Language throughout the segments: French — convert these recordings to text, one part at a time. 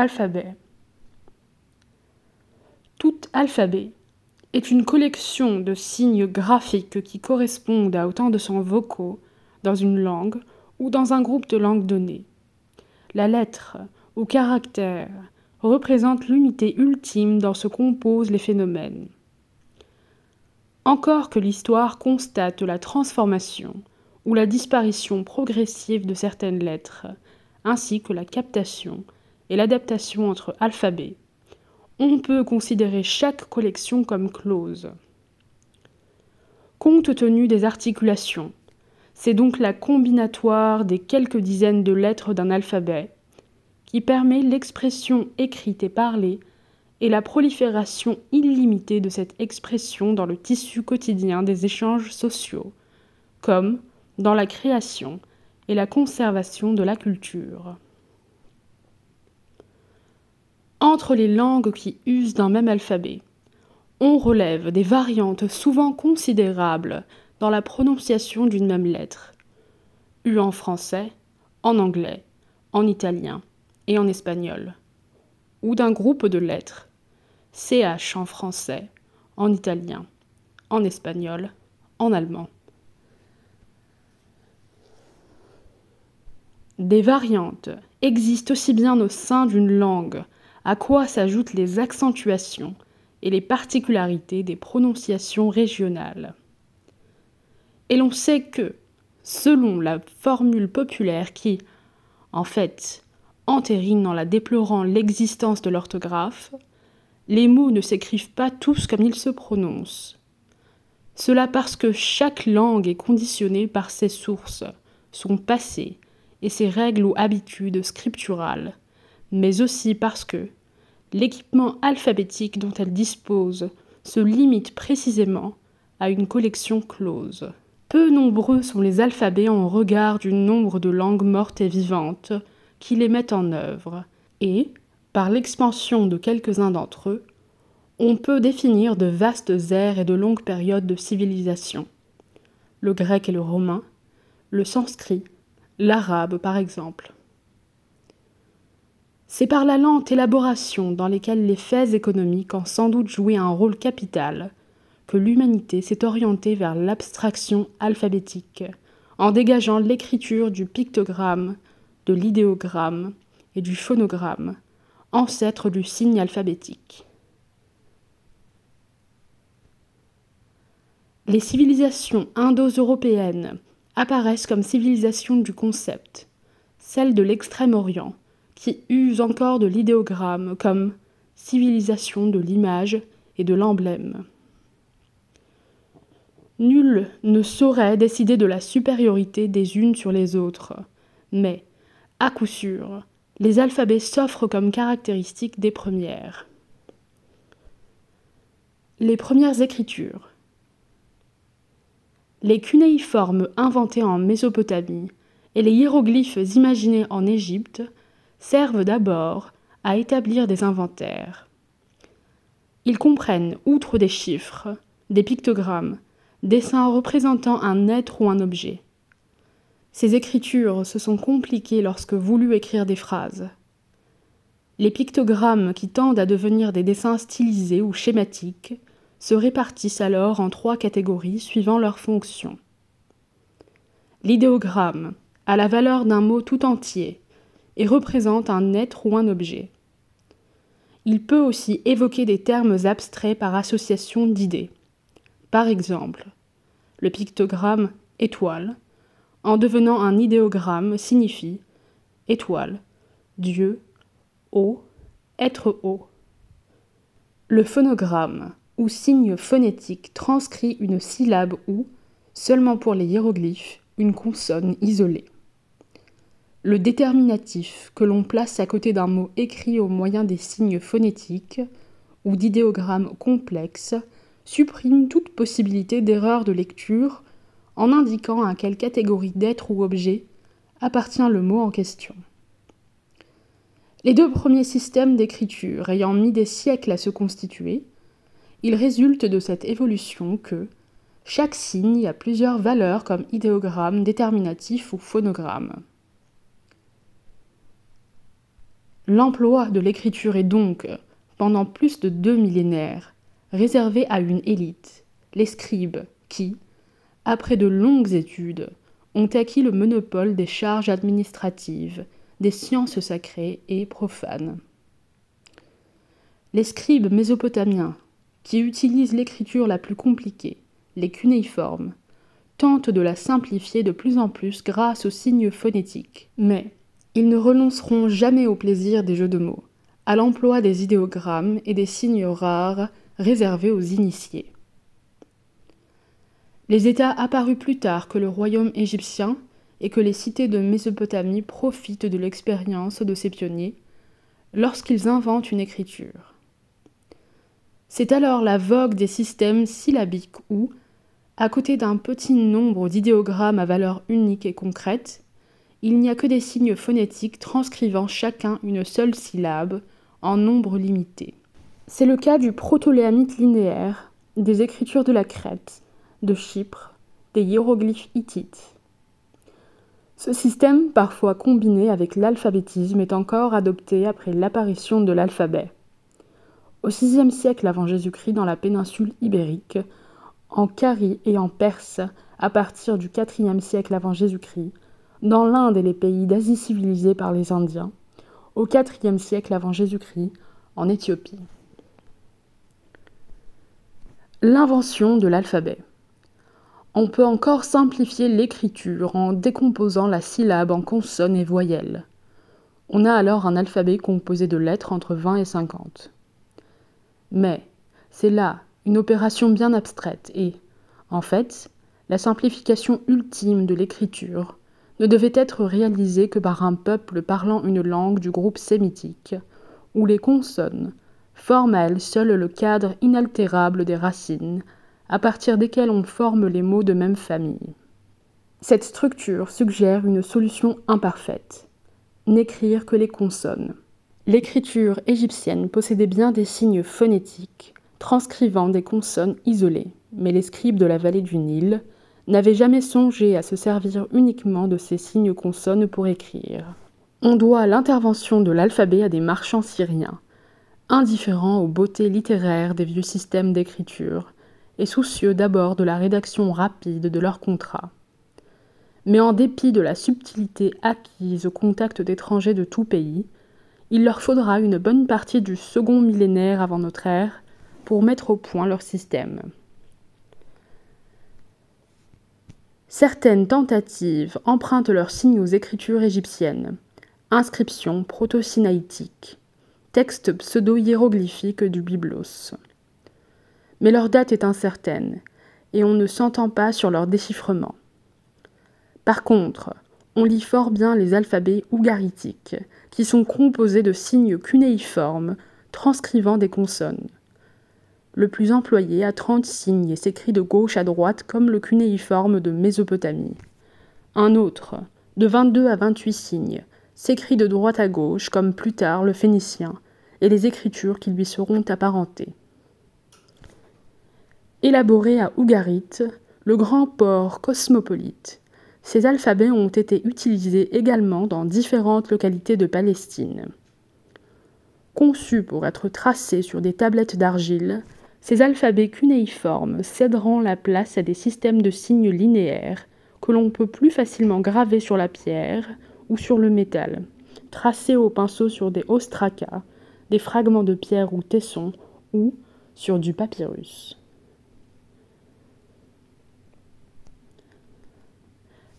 Alphabet. Tout alphabet est une collection de signes graphiques qui correspondent à autant de sons vocaux dans une langue ou dans un groupe de langues données. La lettre ou caractère représente l'unité ultime dans ce composent les phénomènes. Encore que l'histoire constate la transformation ou la disparition progressive de certaines lettres, ainsi que la captation et l'adaptation entre alphabets, on peut considérer chaque collection comme close. Compte tenu des articulations, c'est donc la combinatoire des quelques dizaines de lettres d'un alphabet qui permet l'expression écrite et parlée et la prolifération illimitée de cette expression dans le tissu quotidien des échanges sociaux, comme dans la création et la conservation de la culture. Entre les langues qui usent d'un même alphabet, on relève des variantes souvent considérables dans la prononciation d'une même lettre, U en français, en anglais, en italien et en espagnol, ou d'un groupe de lettres, CH en français, en italien, en espagnol, en allemand. Des variantes existent aussi bien au sein d'une langue à quoi s'ajoutent les accentuations et les particularités des prononciations régionales. Et l'on sait que, selon la formule populaire qui, en fait, entérine en la déplorant l'existence de l'orthographe, les mots ne s'écrivent pas tous comme ils se prononcent. Cela parce que chaque langue est conditionnée par ses sources, son passé et ses règles ou habitudes scripturales, mais aussi parce que l'équipement alphabétique dont elle dispose se limite précisément à une collection close. Peu nombreux sont les alphabets en regard du nombre de langues mortes et vivantes qui les mettent en œuvre, et, par l'expansion de quelques-uns d'entre eux, on peut définir de vastes aires et de longues périodes de civilisation. Le grec et le romain, le sanskrit, l'arabe par exemple. C'est par la lente élaboration dans lesquelles les faits économiques ont sans doute joué un rôle capital que l'humanité s'est orientée vers l'abstraction alphabétique, en dégageant l'écriture du pictogramme, de l'idéogramme et du phonogramme, ancêtres du signe alphabétique. Les civilisations indo-européennes apparaissent comme civilisations du concept, celles de l'Extrême-Orient, qui usent encore de l'idéogramme comme civilisation de l'image et de l'emblème. Nul ne saurait décider de la supériorité des unes sur les autres, mais, à coup sûr, les alphabets s'offrent comme caractéristiques des premières. Les premières écritures. Les cunéiformes inventés en Mésopotamie et les hiéroglyphes imaginés en Égypte servent d'abord à établir des inventaires. Ils comprennent, outre des chiffres, des pictogrammes, dessins représentant un être ou un objet. Ces écritures se sont compliquées lorsque voulu écrire des phrases. Les pictogrammes qui tendent à devenir des dessins stylisés ou schématiques se répartissent alors en trois catégories suivant leur fonction. L'idéogramme a la valeur d'un mot tout entier et représente un être ou un objet. Il peut aussi évoquer des termes abstraits par association d'idées. Par exemple, le pictogramme étoile, en devenant un idéogramme, signifie étoile, Dieu, eau, être haut. Le phonogramme, ou signe phonétique, transcrit une syllabe ou, seulement pour les hiéroglyphes, une consonne isolée. Le déterminatif que l'on place à côté d'un mot écrit au moyen des signes phonétiques ou d'idéogrammes complexes supprime toute possibilité d'erreur de lecture en indiquant à quelle catégorie d'être ou objet appartient le mot en question. Les deux premiers systèmes d'écriture ayant mis des siècles à se constituer, il résulte de cette évolution que chaque signe a plusieurs valeurs comme idéogramme, déterminatif ou phonogramme. L'emploi de l'écriture est donc, pendant plus de deux millénaires, réservé à une élite, les scribes, qui, après de longues études, ont acquis le monopole des charges administratives, des sciences sacrées et profanes. Les scribes mésopotamiens, qui utilisent l'écriture la plus compliquée, les cunéiformes, tentent de la simplifier de plus en plus grâce aux signes phonétiques. Mais ils ne renonceront jamais au plaisir des jeux de mots, à l'emploi des idéogrammes et des signes rares réservés aux initiés. Les États apparus plus tard que le royaume égyptien et que les cités de Mésopotamie profitent de l'expérience de ces pionniers lorsqu'ils inventent une écriture. C'est alors la vogue des systèmes syllabiques où, à côté d'un petit nombre d'idéogrammes à valeur unique et concrète, il n'y a que des signes phonétiques transcrivant chacun une seule syllabe en nombre limité. C'est le cas du protoléamite linéaire, des écritures de la Crète, de Chypre, des hiéroglyphes hittites. Ce système, parfois combiné avec l'alphabétisme, est encore adopté après l'apparition de l'alphabet. Au VIe siècle avant Jésus-Christ dans la péninsule ibérique, en Carie et en Perse à partir du IVe siècle avant Jésus-Christ, dans l'Inde et les pays d'Asie civilisée par les Indiens, au IVe siècle avant Jésus-Christ, en Éthiopie. L'invention de l'alphabet. On peut encore simplifier l'écriture en décomposant la syllabe en consonnes et voyelles. On a alors un alphabet composé de lettres entre 20 et 50. Mais c'est là une opération bien abstraite et, en fait, la simplification ultime de l'écriture ne devait être réalisée que par un peuple parlant une langue du groupe sémitique, où les consonnes forment à elles seules le cadre inaltérable des racines à partir desquels on forme les mots de même famille. Cette structure suggère une solution imparfaite n'écrire que les consonnes. L'écriture égyptienne possédait bien des signes phonétiques, transcrivant des consonnes isolées, mais les scribes de la vallée du Nil n'avaient jamais songé à se servir uniquement de ces signes consonnes pour écrire. On doit l'intervention de l'alphabet à des marchands syriens, indifférents aux beautés littéraires des vieux systèmes d'écriture, et soucieux d'abord de la rédaction rapide de leurs contrats. Mais en dépit de la subtilité acquise au contact d'étrangers de tout pays, il leur faudra une bonne partie du second millénaire avant notre ère pour mettre au point leur système. Certaines tentatives empruntent leurs signes aux écritures égyptiennes, inscriptions proto-sinaïtiques, textes pseudo-hiéroglyphiques du biblos mais leur date est incertaine, et on ne s'entend pas sur leur déchiffrement. Par contre, on lit fort bien les alphabets ougaritiques, qui sont composés de signes cunéiformes transcrivant des consonnes. Le plus employé a 30 signes et s'écrit de gauche à droite comme le cunéiforme de Mésopotamie. Un autre, de 22 à 28 signes, s'écrit de droite à gauche comme plus tard le phénicien et les écritures qui lui seront apparentées. Élaboré à Ougarit, le grand port cosmopolite, ces alphabets ont été utilisés également dans différentes localités de Palestine. Conçus pour être tracés sur des tablettes d'argile, ces alphabets cunéiformes céderont la place à des systèmes de signes linéaires que l'on peut plus facilement graver sur la pierre ou sur le métal, tracés au pinceau sur des ostracas, des fragments de pierre ou tessons, ou sur du papyrus.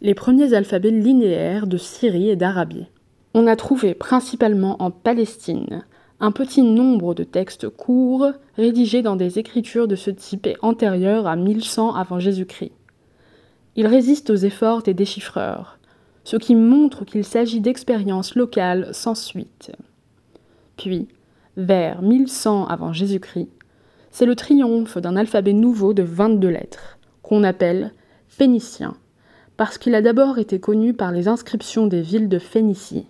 les premiers alphabets linéaires de Syrie et d'Arabie. On a trouvé principalement en Palestine un petit nombre de textes courts rédigés dans des écritures de ce type et antérieurs à 1100 avant Jésus-Christ. Ils résistent aux efforts des déchiffreurs, ce qui montre qu'il s'agit d'expériences locales sans suite. Puis, vers 1100 avant Jésus-Christ, c'est le triomphe d'un alphabet nouveau de 22 lettres, qu'on appelle phénicien, parce qu'il a d'abord été connu par les inscriptions des villes de Phénicie.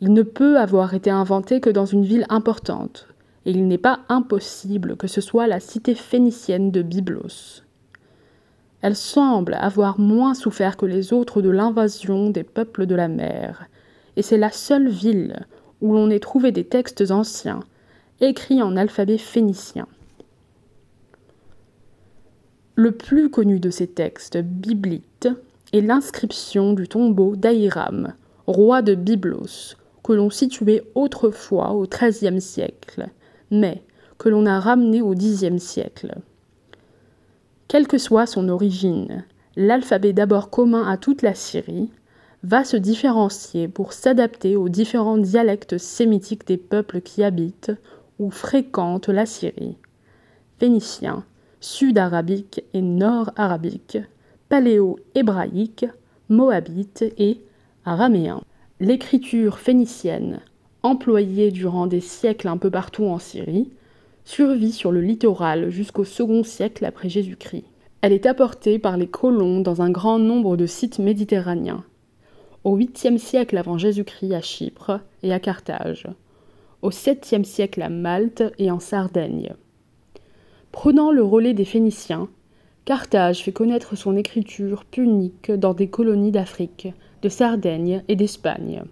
Il ne peut avoir été inventé que dans une ville importante, et il n'est pas impossible que ce soit la cité phénicienne de Byblos. Elle semble avoir moins souffert que les autres de l'invasion des peuples de la mer, et c'est la seule ville où l'on ait trouvé des textes anciens, écrits en alphabet phénicien. Le plus connu de ces textes bibliques est l'inscription du tombeau d'Ahiram, roi de Byblos, que l'on situait autrefois au XIIIe siècle, mais que l'on a ramené au Xe siècle. Quelle que soit son origine, l'alphabet d'abord commun à toute la Syrie va se différencier pour s'adapter aux différents dialectes sémitiques des peuples qui habitent ou fréquentent la Syrie. Phénicien, sud-arabique et nord-arabique, paléo-hébraïque, moabite et araméen. L'écriture phénicienne, employée durant des siècles un peu partout en Syrie, survit sur le littoral jusqu'au second siècle après Jésus-Christ. Elle est apportée par les colons dans un grand nombre de sites méditerranéens. Au 8e siècle avant Jésus-Christ à Chypre et à Carthage. Au 7e siècle à Malte et en Sardaigne. Prenant le relais des Phéniciens, Carthage fait connaître son écriture punique dans des colonies d'Afrique, Sardaigne et d'Espagne.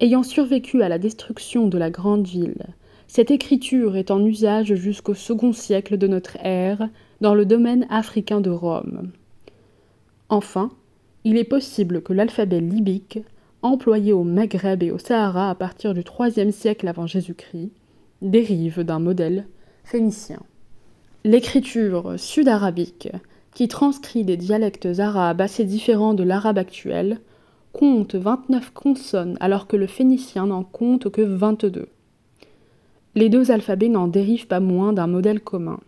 Ayant survécu à la destruction de la grande ville, cette écriture est en usage jusqu'au second siècle de notre ère dans le domaine africain de Rome. Enfin, il est possible que l'alphabet libyque, employé au Maghreb et au Sahara à partir du IIIe siècle avant Jésus-Christ, dérive d'un modèle phénicien. L'écriture sud-arabique, qui transcrit des dialectes arabes assez différents de l'arabe actuel, compte 29 consonnes alors que le phénicien n'en compte que 22. Les deux alphabets n'en dérivent pas moins d'un modèle commun.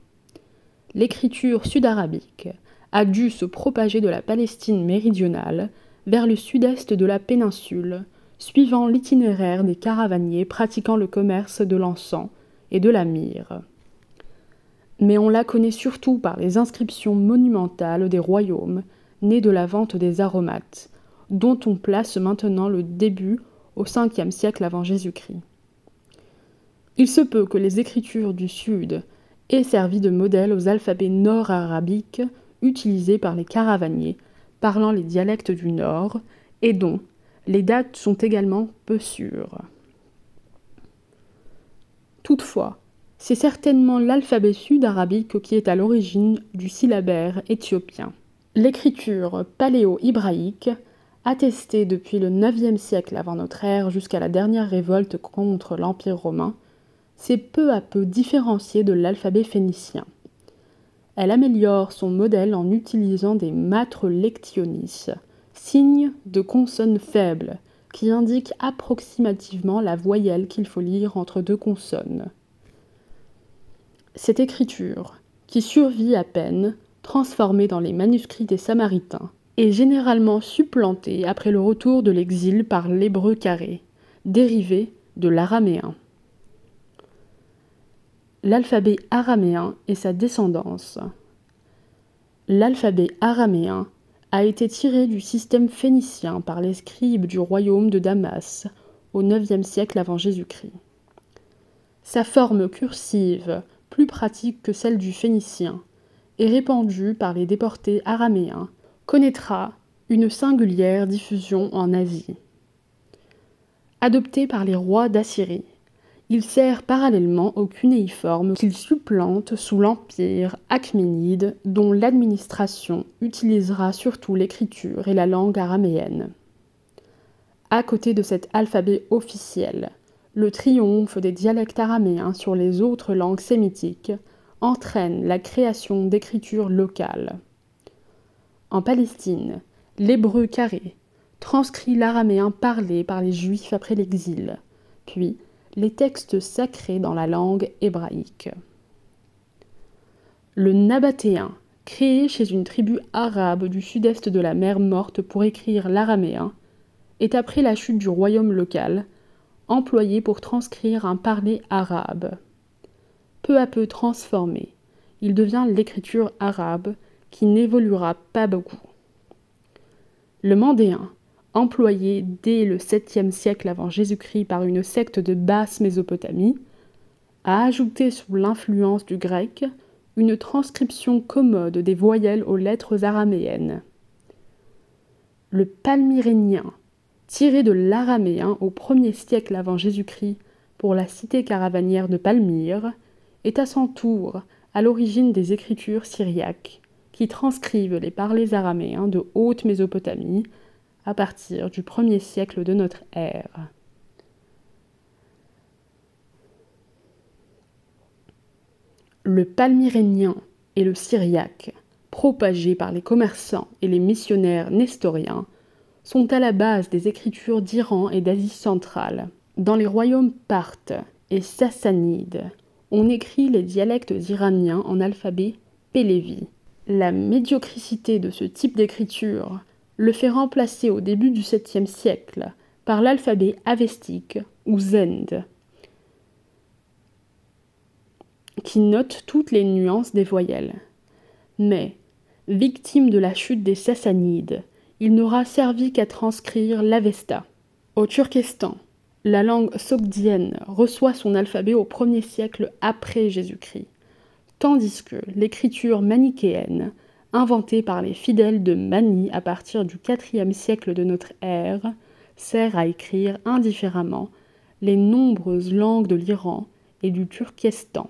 L'écriture sud-arabique a dû se propager de la Palestine méridionale vers le sud-est de la péninsule, suivant l'itinéraire des caravaniers pratiquant le commerce de l'encens et de la myrrhe mais on la connaît surtout par les inscriptions monumentales des royaumes nés de la vente des aromates, dont on place maintenant le début au 5e siècle avant Jésus-Christ. Il se peut que les écritures du Sud aient servi de modèle aux alphabets nord-arabiques utilisés par les caravaniers parlant les dialectes du Nord et dont les dates sont également peu sûres. Toutefois, c'est certainement l'alphabet sud-arabique qui est à l'origine du syllabaire éthiopien. L'écriture paléo-hébraïque, attestée depuis le IXe siècle avant notre ère jusqu'à la dernière révolte contre l'Empire romain, s'est peu à peu différenciée de l'alphabet phénicien. Elle améliore son modèle en utilisant des matres lectionis, signes de consonnes faibles, qui indiquent approximativement la voyelle qu'il faut lire entre deux consonnes. Cette écriture, qui survit à peine, transformée dans les manuscrits des Samaritains, est généralement supplantée après le retour de l'exil par l'hébreu carré, dérivé de l'araméen. L'alphabet araméen et sa descendance. L'alphabet araméen a été tiré du système phénicien par les scribes du royaume de Damas au IXe siècle avant Jésus-Christ. Sa forme cursive plus pratique que celle du phénicien, et répandue par les déportés araméens, connaîtra une singulière diffusion en Asie. Adopté par les rois d'Assyrie, il sert parallèlement au cunéiforme qu'il supplante sous l'empire achéménide dont l'administration utilisera surtout l'écriture et la langue araméenne. À côté de cet alphabet officiel, le triomphe des dialectes araméens sur les autres langues sémitiques entraîne la création d'écritures locales. En Palestine, l'hébreu carré transcrit l'araméen parlé par les Juifs après l'exil, puis les textes sacrés dans la langue hébraïque. Le nabatéen, créé chez une tribu arabe du sud-est de la mer Morte pour écrire l'araméen, est après la chute du royaume local employé pour transcrire un parler arabe. Peu à peu transformé, il devient l'écriture arabe qui n'évoluera pas beaucoup. Le mandéen, employé dès le 7e siècle avant Jésus-Christ par une secte de basse Mésopotamie, a ajouté sous l'influence du grec une transcription commode des voyelles aux lettres araméennes. Le palmyrénien, tiré de l'araméen au 1er siècle avant Jésus-Christ pour la cité caravanière de Palmyre, est à son tour à l'origine des écritures syriaques, qui transcrivent les parlers araméens de haute Mésopotamie à partir du 1er siècle de notre ère. Le palmyrénien et le syriaque, propagés par les commerçants et les missionnaires nestoriens, sont à la base des écritures d'Iran et d'Asie centrale. Dans les royaumes parthes et sassanides, on écrit les dialectes iraniens en alphabet pélévi. La médiocrité de ce type d'écriture le fait remplacer au début du 7e siècle par l'alphabet avestique ou zend, qui note toutes les nuances des voyelles. Mais, victime de la chute des Sassanides, il n'aura servi qu'à transcrire l'Avesta. Au Turkestan, la langue sogdienne reçoit son alphabet au 1er siècle après Jésus-Christ, tandis que l'écriture manichéenne, inventée par les fidèles de Mani à partir du IVe siècle de notre ère, sert à écrire indifféremment les nombreuses langues de l'Iran et du Turkestan.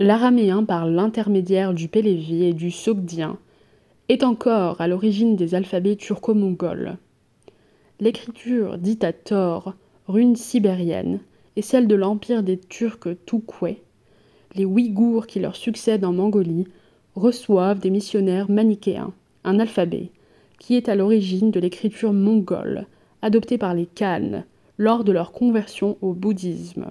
L'araméen par l'intermédiaire du pélévi et du sogdien est encore à l'origine des alphabets turco-mongols. L'écriture dite à tort rune sibérienne est celle de l'empire des Turcs Toukoué. Les Ouïghours qui leur succèdent en Mongolie reçoivent des missionnaires manichéens, un alphabet qui est à l'origine de l'écriture mongole adoptée par les Khanes lors de leur conversion au bouddhisme.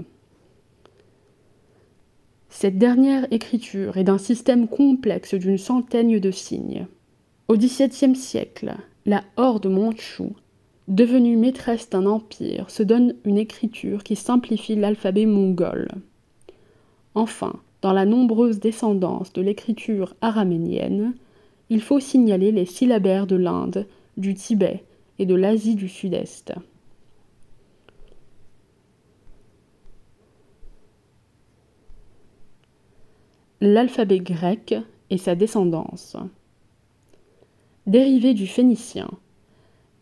Cette dernière écriture est d'un système complexe d'une centaine de signes. Au XVIIe siècle, la horde mandchoue, devenue maîtresse d'un empire, se donne une écriture qui simplifie l'alphabet mongol. Enfin, dans la nombreuse descendance de l'écriture araménienne, il faut signaler les syllabaires de l'Inde, du Tibet et de l'Asie du Sud-Est. L'alphabet grec et sa descendance. Dérivé du phénicien,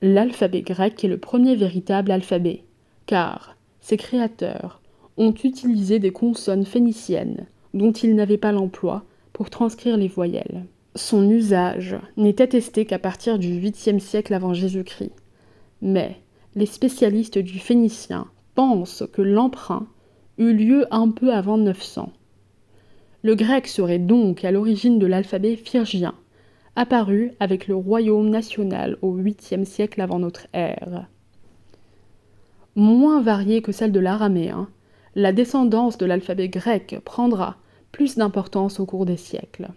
l'alphabet grec est le premier véritable alphabet, car ses créateurs ont utilisé des consonnes phéniciennes dont ils n'avaient pas l'emploi pour transcrire les voyelles. Son usage n'est attesté qu'à partir du 8e siècle avant Jésus-Christ. Mais les spécialistes du phénicien pensent que l'emprunt eut lieu un peu avant 900. Le grec serait donc à l'origine de l'alphabet phyrgien, apparu avec le royaume national au 8e siècle avant notre ère. Moins variée que celle de l'araméen, la descendance de l'alphabet grec prendra plus d'importance au cours des siècles.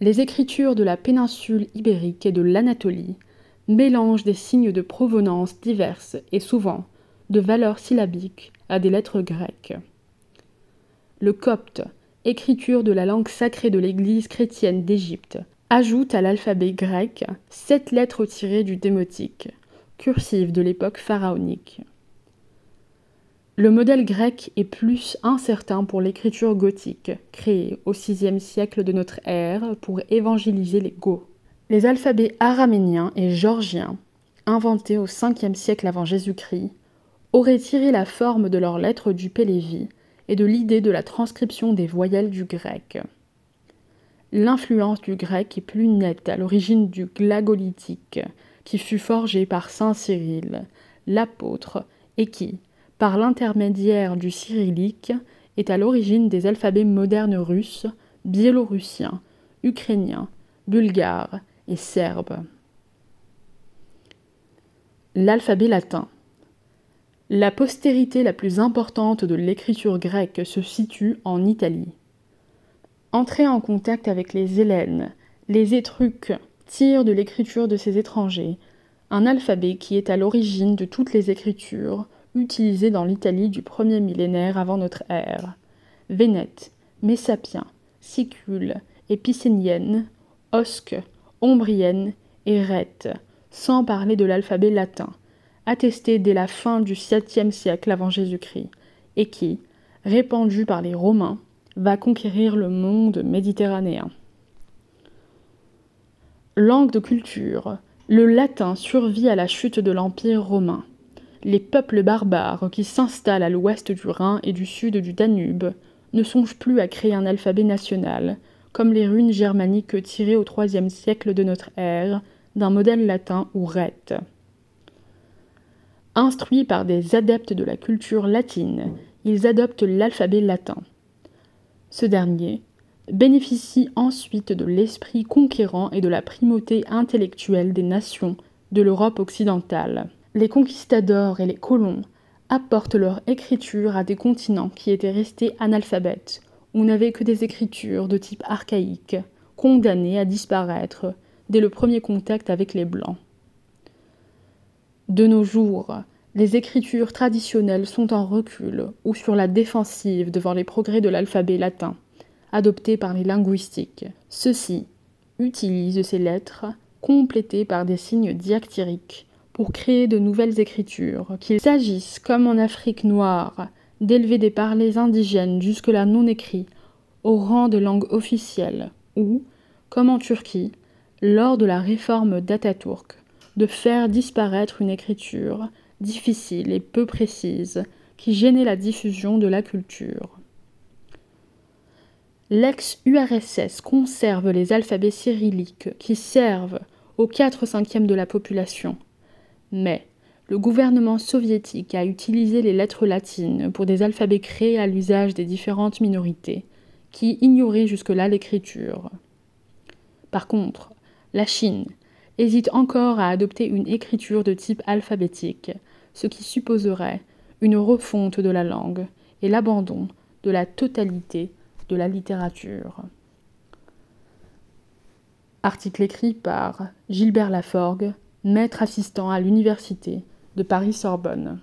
Les écritures de la péninsule ibérique et de l'Anatolie mélangent des signes de provenance diverses et souvent de valeurs syllabiques à des lettres grecques le copte, écriture de la langue sacrée de l'Église chrétienne d'Égypte, ajoute à l'alphabet grec sept lettres tirées du démotique, cursive de l'époque pharaonique. Le modèle grec est plus incertain pour l'écriture gothique, créée au VIe siècle de notre ère pour évangéliser les Goths. Les alphabets araméniens et georgiens, inventés au 5e siècle avant Jésus-Christ, auraient tiré la forme de leurs lettres du Pélévi, et de l'idée de la transcription des voyelles du grec. L'influence du grec est plus nette à l'origine du glagolitique, qui fut forgé par saint Cyril, l'apôtre, et qui, par l'intermédiaire du cyrillique, est à l'origine des alphabets modernes russes, biélorussiens, ukrainiens, bulgares et serbes. L'alphabet latin. La postérité la plus importante de l'écriture grecque se situe en Italie. Entrés en contact avec les Hélènes, les Étruques tirent de l'écriture de ces étrangers un alphabet qui est à l'origine de toutes les écritures utilisées dans l'Italie du premier millénaire avant notre ère. Vénète, Messapien, Sicule, Épicénienne, Osque, Ombrienne et Rhète, sans parler de l'alphabet latin, attesté dès la fin du 7e siècle avant Jésus-Christ, et qui, répandu par les Romains, va conquérir le monde méditerranéen. Langue de culture, le latin survit à la chute de l'Empire romain. Les peuples barbares qui s'installent à l'ouest du Rhin et du sud du Danube ne songent plus à créer un alphabet national, comme les runes germaniques tirées au IIIe siècle de notre ère d'un modèle latin ou rète. Instruits par des adeptes de la culture latine, ils adoptent l'alphabet latin. Ce dernier bénéficie ensuite de l'esprit conquérant et de la primauté intellectuelle des nations de l'Europe occidentale. Les conquistadors et les colons apportent leur écriture à des continents qui étaient restés analphabètes ou n'avaient que des écritures de type archaïque, condamnées à disparaître dès le premier contact avec les Blancs. De nos jours, les écritures traditionnelles sont en recul ou sur la défensive devant les progrès de l'alphabet latin, adopté par les linguistiques. Ceux-ci utilisent ces lettres complétées par des signes diactyriques pour créer de nouvelles écritures, qu'il s'agisse, comme en Afrique noire, d'élever des parlers indigènes jusque-là non écrits au rang de langue officielle, ou, comme en Turquie, lors de la réforme d'Atatürk, de faire disparaître une écriture difficile et peu précise qui gênait la diffusion de la culture. L'ex-URSS conserve les alphabets cyrilliques qui servent aux 4 cinquièmes de la population, mais le gouvernement soviétique a utilisé les lettres latines pour des alphabets créés à l'usage des différentes minorités, qui ignoraient jusque-là l'écriture. Par contre, la Chine hésite encore à adopter une écriture de type alphabétique, ce qui supposerait une refonte de la langue et l'abandon de la totalité de la littérature. Article écrit par Gilbert Laforgue, maître assistant à l'Université de Paris-Sorbonne.